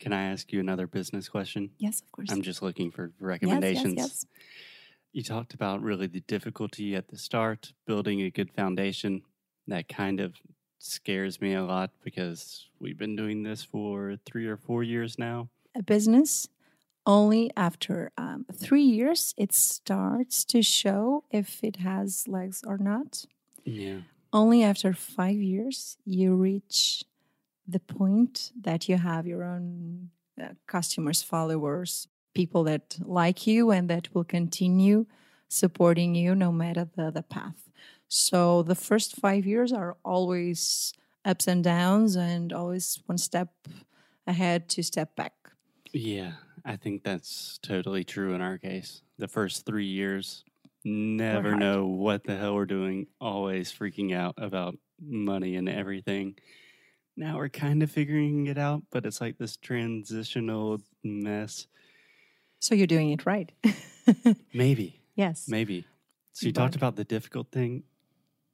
Can I ask you another business question? Yes, of course. I'm just looking for yes, recommendations. yes, yes. You talked about really the difficulty at the start, building a good foundation. That kind of scares me a lot because we've been doing this for three or four years now. A business only after um, three years it starts to show if it has legs or not. Yeah. Only after five years you reach the point that you have your own uh, customers, followers, people that like you and that will continue supporting you no matter the, the path. So the first five years are always ups and downs and always one step ahead, two step back. Yeah. I think that's totally true in our case. The first three years, never know what the hell we're doing, always freaking out about money and everything. Now we're kind of figuring it out, but it's like this transitional mess. So you're doing it right. Maybe, yes. maybe. So you talked about the difficult thing.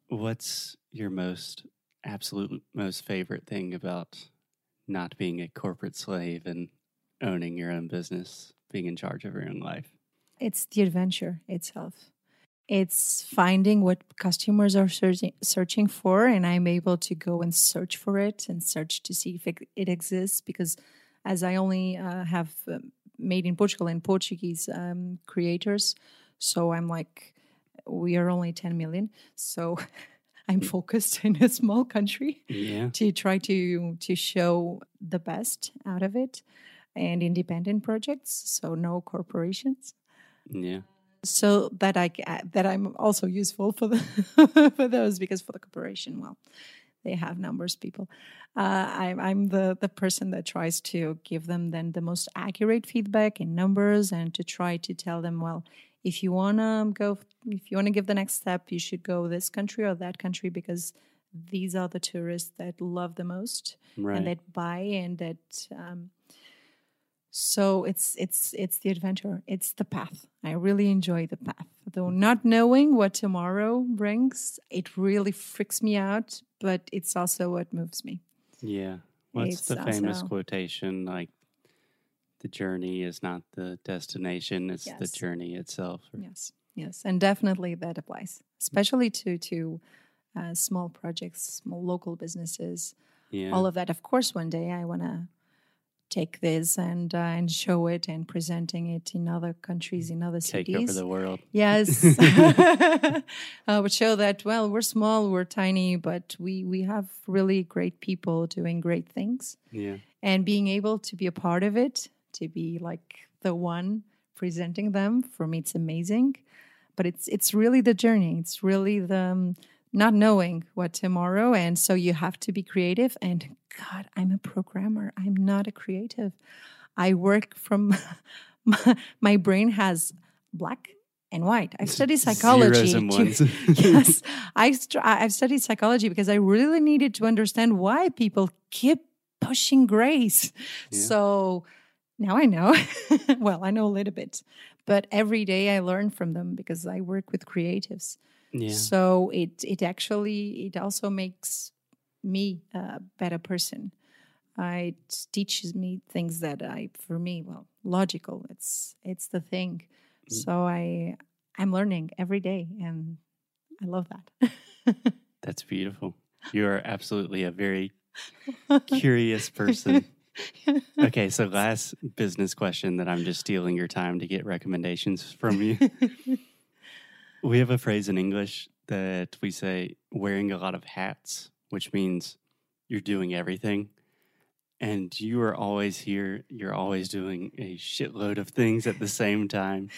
What's your most absolute most favorite thing about not being a corporate slave and owning your own business, being in charge of your own life? It's the adventure itself. It's finding what customers are searching, searching for, and I'm able to go and search for it and search to see if it, it exists. Because as I only uh, have um, made in Portugal and Portuguese um, creators, so I'm like, we are only 10 million. So I'm focused in a small country Yeah. to try to to show the best out of it and independent projects so no corporations Yeah. So that i that i'm also useful for the for those because for the corporation well they have numbers people uh, I'm, I'm the the person that tries to give them then the most accurate feedback in numbers and to try to tell them well if you want to go if you want to give the next step you should go this country or that country because these are the tourists that love the most Right. and that buy and that um, so it's it's it's the adventure it's the path i really enjoy the path though not knowing what tomorrow brings it really freaks me out but it's also what moves me Yeah. What's the famous also- quotation? Like, the journey is not the destination; it's the journey itself. or- yes yes and definitely that applies especially to to uh, small projects small local businesses Yeah. all of that of course one day i want to take this and uh, and show it and presenting it in other countries in other Take cities over the world. Yes, uh, would show that well we're small, we're tiny, but we we have really great people doing great things, Yeah. and being able to be a part of it, to be like the one presenting them for me, it's amazing. But it's it's really the journey. It's really the um, not knowing what tomorrow, and so you have to be creative. And God, I'm a programmer. I'm not a creative. I work from my, my brain has black and white. I studied psychology. To- yes, I I've studied psychology because I really needed to understand why people keep pushing grace. Yeah. So now I know. well, I know a little bit, but every day I learn from them because I work with creatives. Yeah. So it it actually it also makes me a better person. Uh, It teaches me things that I, for me, well, logical. It's it's the thing. So I I'm learning every day, and I love that. That's beautiful. You are absolutely a very curious person. Okay, so last business question that I'm just stealing your time to get recommendations from you. We have a phrase in English that we say wearing a lot of hats, which means you're doing everything. And you are always here, you're always doing a shitload of things at the same time.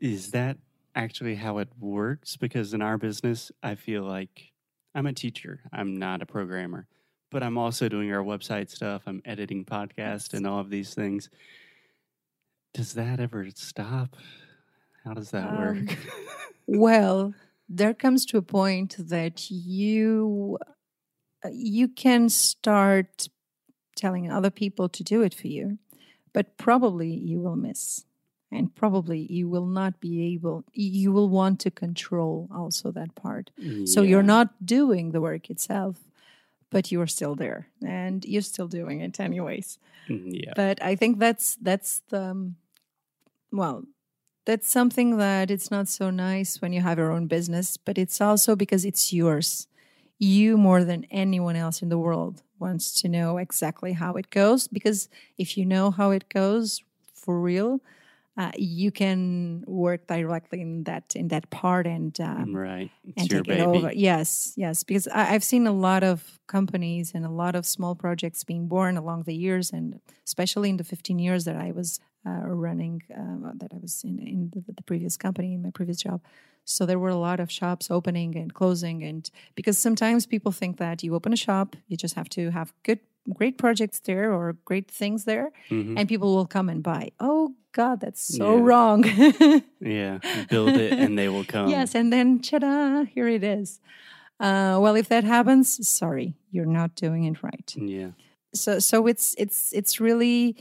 Is that actually how it works? Because in our business, I feel like I'm a teacher, I'm not a programmer, but I'm also doing our website stuff, I'm editing podcast and all of these things. Does that ever stop? How does that Um, work? well, there comes to a point that you uh, you can start telling other people to do it for you, but probably you will miss. And probably you will not be able, you will want to control also that part. So you're not doing the work itself, but you are still there and you're still doing it anyways. Mm, Yeah. But I think that's that's the um, well, that's something that it's not so nice when you have your own business, but it's also because it's yours. You more than anyone else in the world wants to know exactly how it goes because if you know how it goes for real, uh, you can work directly in that in that part and um, right. It's and take baby. it over. Yes, yes, because I, I've seen a lot of companies and a lot of small projects being born along the years, and especially in the 15 years that I was uh, running, uh, that I was in, in the, the previous company, in my previous job. So there were a lot of shops opening and closing, and because sometimes people think that you open a shop, you just have to have good, great projects there or great things there, Mhm. and people will come and buy. Oh God, that's so Yeah. wrong. Yeah. Build it and they will come. Yes, and then ta-da, here it is. Uh, well, if that happens, sorry, you're not doing it right. Yeah. So, so it's it's it's really,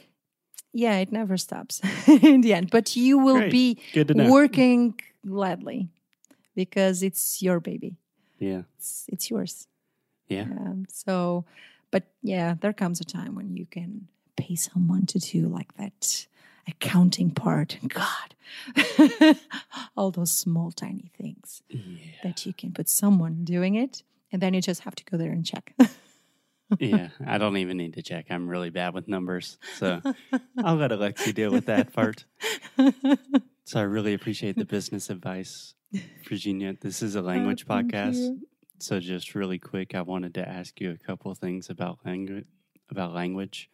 yeah, it never stops in the end. But you will Great. be Good to know. working gladly because it's your baby. Yeah. It's it's yours. Yeah. Um, so, but yeah, there comes a time when you can pay someone to do like that accounting part. God, all those small, tiny things Yeah. that you can put someone doing it, and then you just have to go there and check. yeah. I don't even need to check. I'm really bad with numbers. So I'll let Alexi deal with that part. So I really appreciate the business advice, Virginia. This is a oh, language thank podcast. you. So just really quick, I wanted to ask you a couple of things about language about language.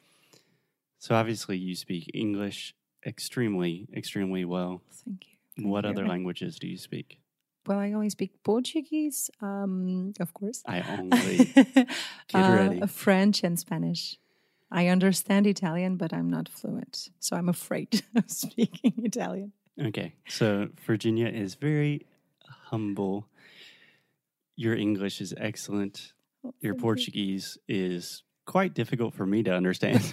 So obviously you speak English extremely, extremely well. Thank you. What you. other languages do you speak? Well, I only speak Portuguese, um, of course. I only get Uh, ready. French and Spanish. I understand Italian, but I'm not fluent, so I'm afraid of speaking Italian. Okay. So Virginia is very humble. Your English is excellent. Oh, Your. Portuguese is quite difficult for me to understand.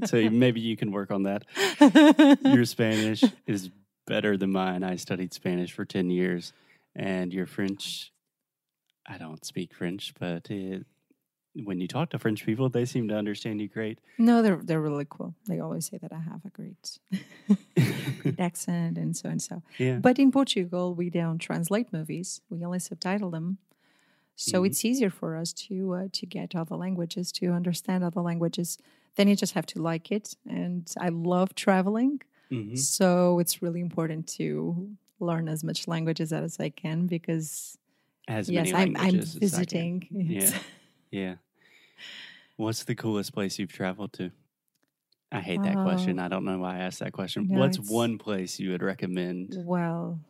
so maybe you can work on that. Your Spanish is better than mine. I studied Spanish for 10 years. And your French, I don't speak French, but it, when you talk to French people, they seem to understand you great. no, they're they're really cool. They always say that I have a great, great accent and so and so. yeah. But in Portugal, we don't translate movies; we only subtitle them. So Mhm. it's easier for us to uh, to get other languages, to understand other languages. Then you just have to like it. And I love traveling, Mhm. so it's really important to learn as much languages as I can because As yes, many I'm I'm languages as I can. visiting. Yes. Yeah. Yeah. What's the coolest place you've traveled to? I hate that question. I don't know why I asked that question. Uh, no, What's one place you would recommend? Well,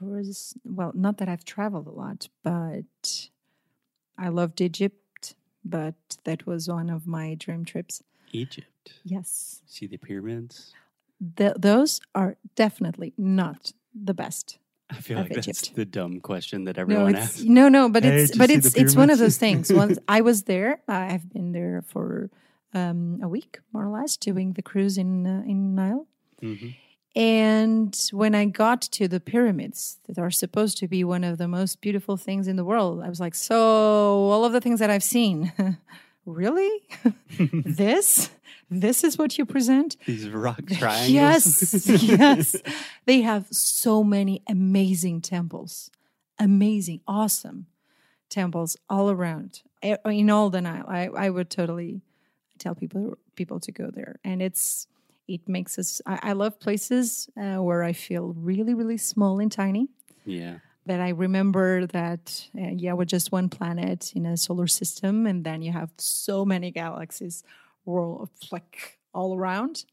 there was well, not that I've traveled a lot, but I loved Egypt. But that was one of my dream trips. Egypt. Yes, See the pyramids? Th- those are definitely not the best. I feel Of like that's Egypt. the dumb question that everyone it's asks. no, no, but Hey, it's but it's it's one of those things. Once I was there, I've been there for um, a week more or less, doing the cruise in uh, in Nile. hmm And when I got to the pyramids that are supposed to be one of the most beautiful things in the world, I was like, so all of the things that I've seen, really? this? This is what you present? These rock triangles. Yes, yes. They have so many amazing temples, amazing, awesome temples all around in all the Nile. I, I would totally tell people people to go there, and it's it makes us. I, I love places uh, where I feel really, really small and tiny. yeah. That I remember that uh, yeah, we're just one planet in a solar system, and then you have so many galaxies, world like all around.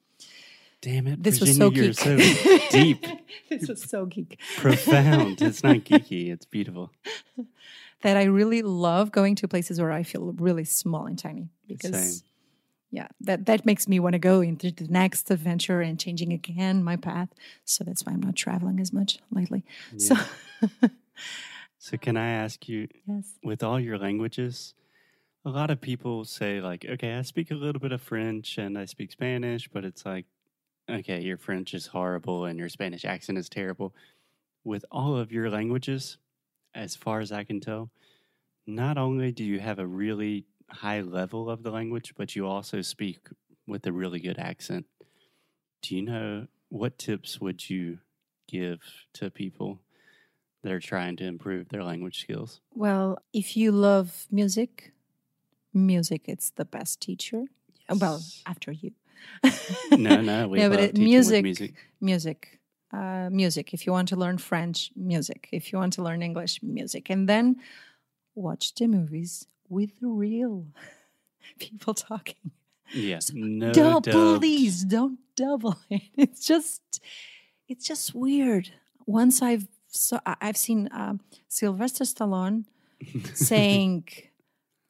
Damn it. This was so geek. so deep, this was so geek. profound. It's not geeky, it's beautiful. That I really love going to places where I feel really small and tiny because Same. Yeah, that that makes me want to go into the next adventure and changing again my path. So that's why I'm not traveling as much lately. So So, can I ask you, yes, with all your languages, a lot of people say, like, okay, I speak a little bit of French and I speak Spanish, but it's like, okay, your French is horrible and your Spanish accent is terrible. With all of your languages, as far as I can tell, not only do you have a really high level of the language, but you also speak with a really good accent. Do you know what tips would you give to people that are trying to improve their language skills? Well, if you love music, music it's the best teacher. Well, after you. no, no, we No, but it, music, music. music, uh, music. If you want to learn French, music. If you want to learn English, music. And then watch the movies with real people talking. Yeah, no don't dubbed. please don't double it. It's just, it's just weird. Once I've so I've seen um, Sylvester Stallone saying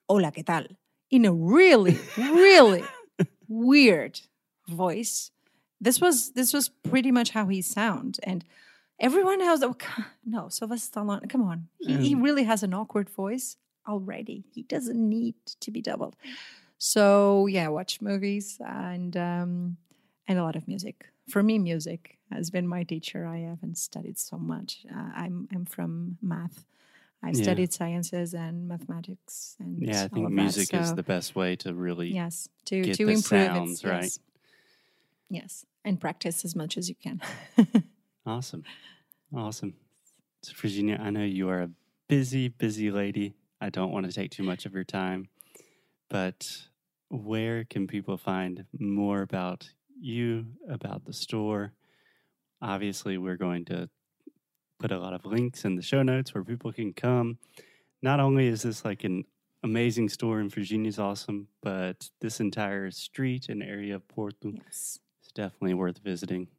"Hola, qué tal" in a really, really weird voice. This was this was pretty much how he sound, and everyone else. oh, No, Sylvester Stallone. Come on, he, he Um, really has an awkward voice already. He doesn't need to be doubled. So yeah, watch movies and um, and a lot of music. For me, music has been my teacher. I haven't studied so much. Uh, I'm I'm from math. I've Yeah. studied sciences and mathematics and Yeah, I think music that. is so- the best way to really. yes to to improve sounds it. right. Yes. yes, and practice as much as you can. Awesome. Awesome. So, Virginia, I know you are a busy, busy lady. I don't want to take too much of your time, but where can people find more about you, about the store? Obviously, we're going to put a lot of links in the show notes where people can come. Not only is this like an amazing store and Virginia's awesome, but this entire street and area of Porto yes. is definitely worth visiting.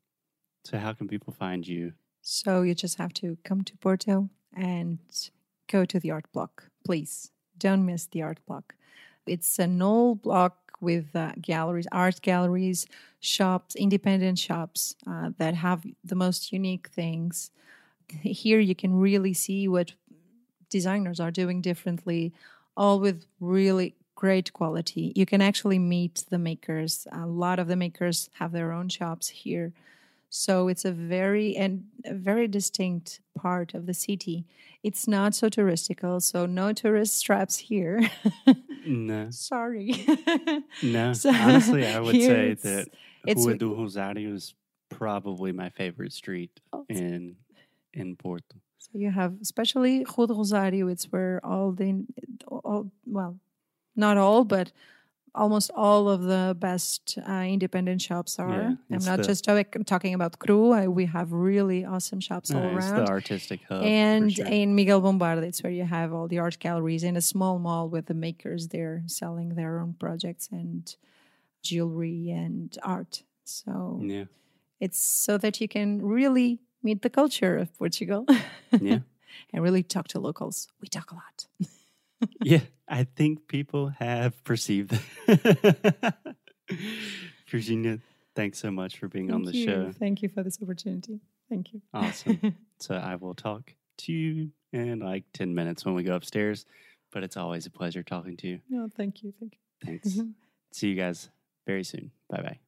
So, how can people find you? So you just have to come to Porto and go to the art block, please. Don't miss the art block. It's an old block with uh, galleries, art galleries, shops, independent shops uh, that have the most unique things. Here you can really see what designers are doing differently, all with really great quality. You can actually meet the makers. A lot of the makers have their own shops here. So it's a very and a very distinct part of the city. It's not so touristical, so no tourist traps here. No, Sorry. no. So, Honestly, I would say it's- that it's- Rua do Rosário is probably my favorite street Oh, in in Porto. So you have, especially Rua do Rosário, it's where all the, all, well, not all, but almost all of the best uh, independent shops are. Yeah, I'm not the- just talk- talking about Cru. I, we have really awesome shops all Uh, it's around. the artistic hub. and sure. in Miguel Bombarda, it's where you have all the art galleries in a small mall with the makers there selling their own projects and jewelry and art. So yeah, it's so that you can really meet the culture of Portugal yeah, and really talk to locals. We talk a lot. yeah. I think people have perceived that. Virginia, thanks so much for being on the you. show. Thank you for this opportunity. Thank you. Awesome. So I will talk to you in like 10 minutes when we go upstairs, but it's always a pleasure talking to you. no, thank you. Thank you. Thanks. See you guys very soon. Bye bye.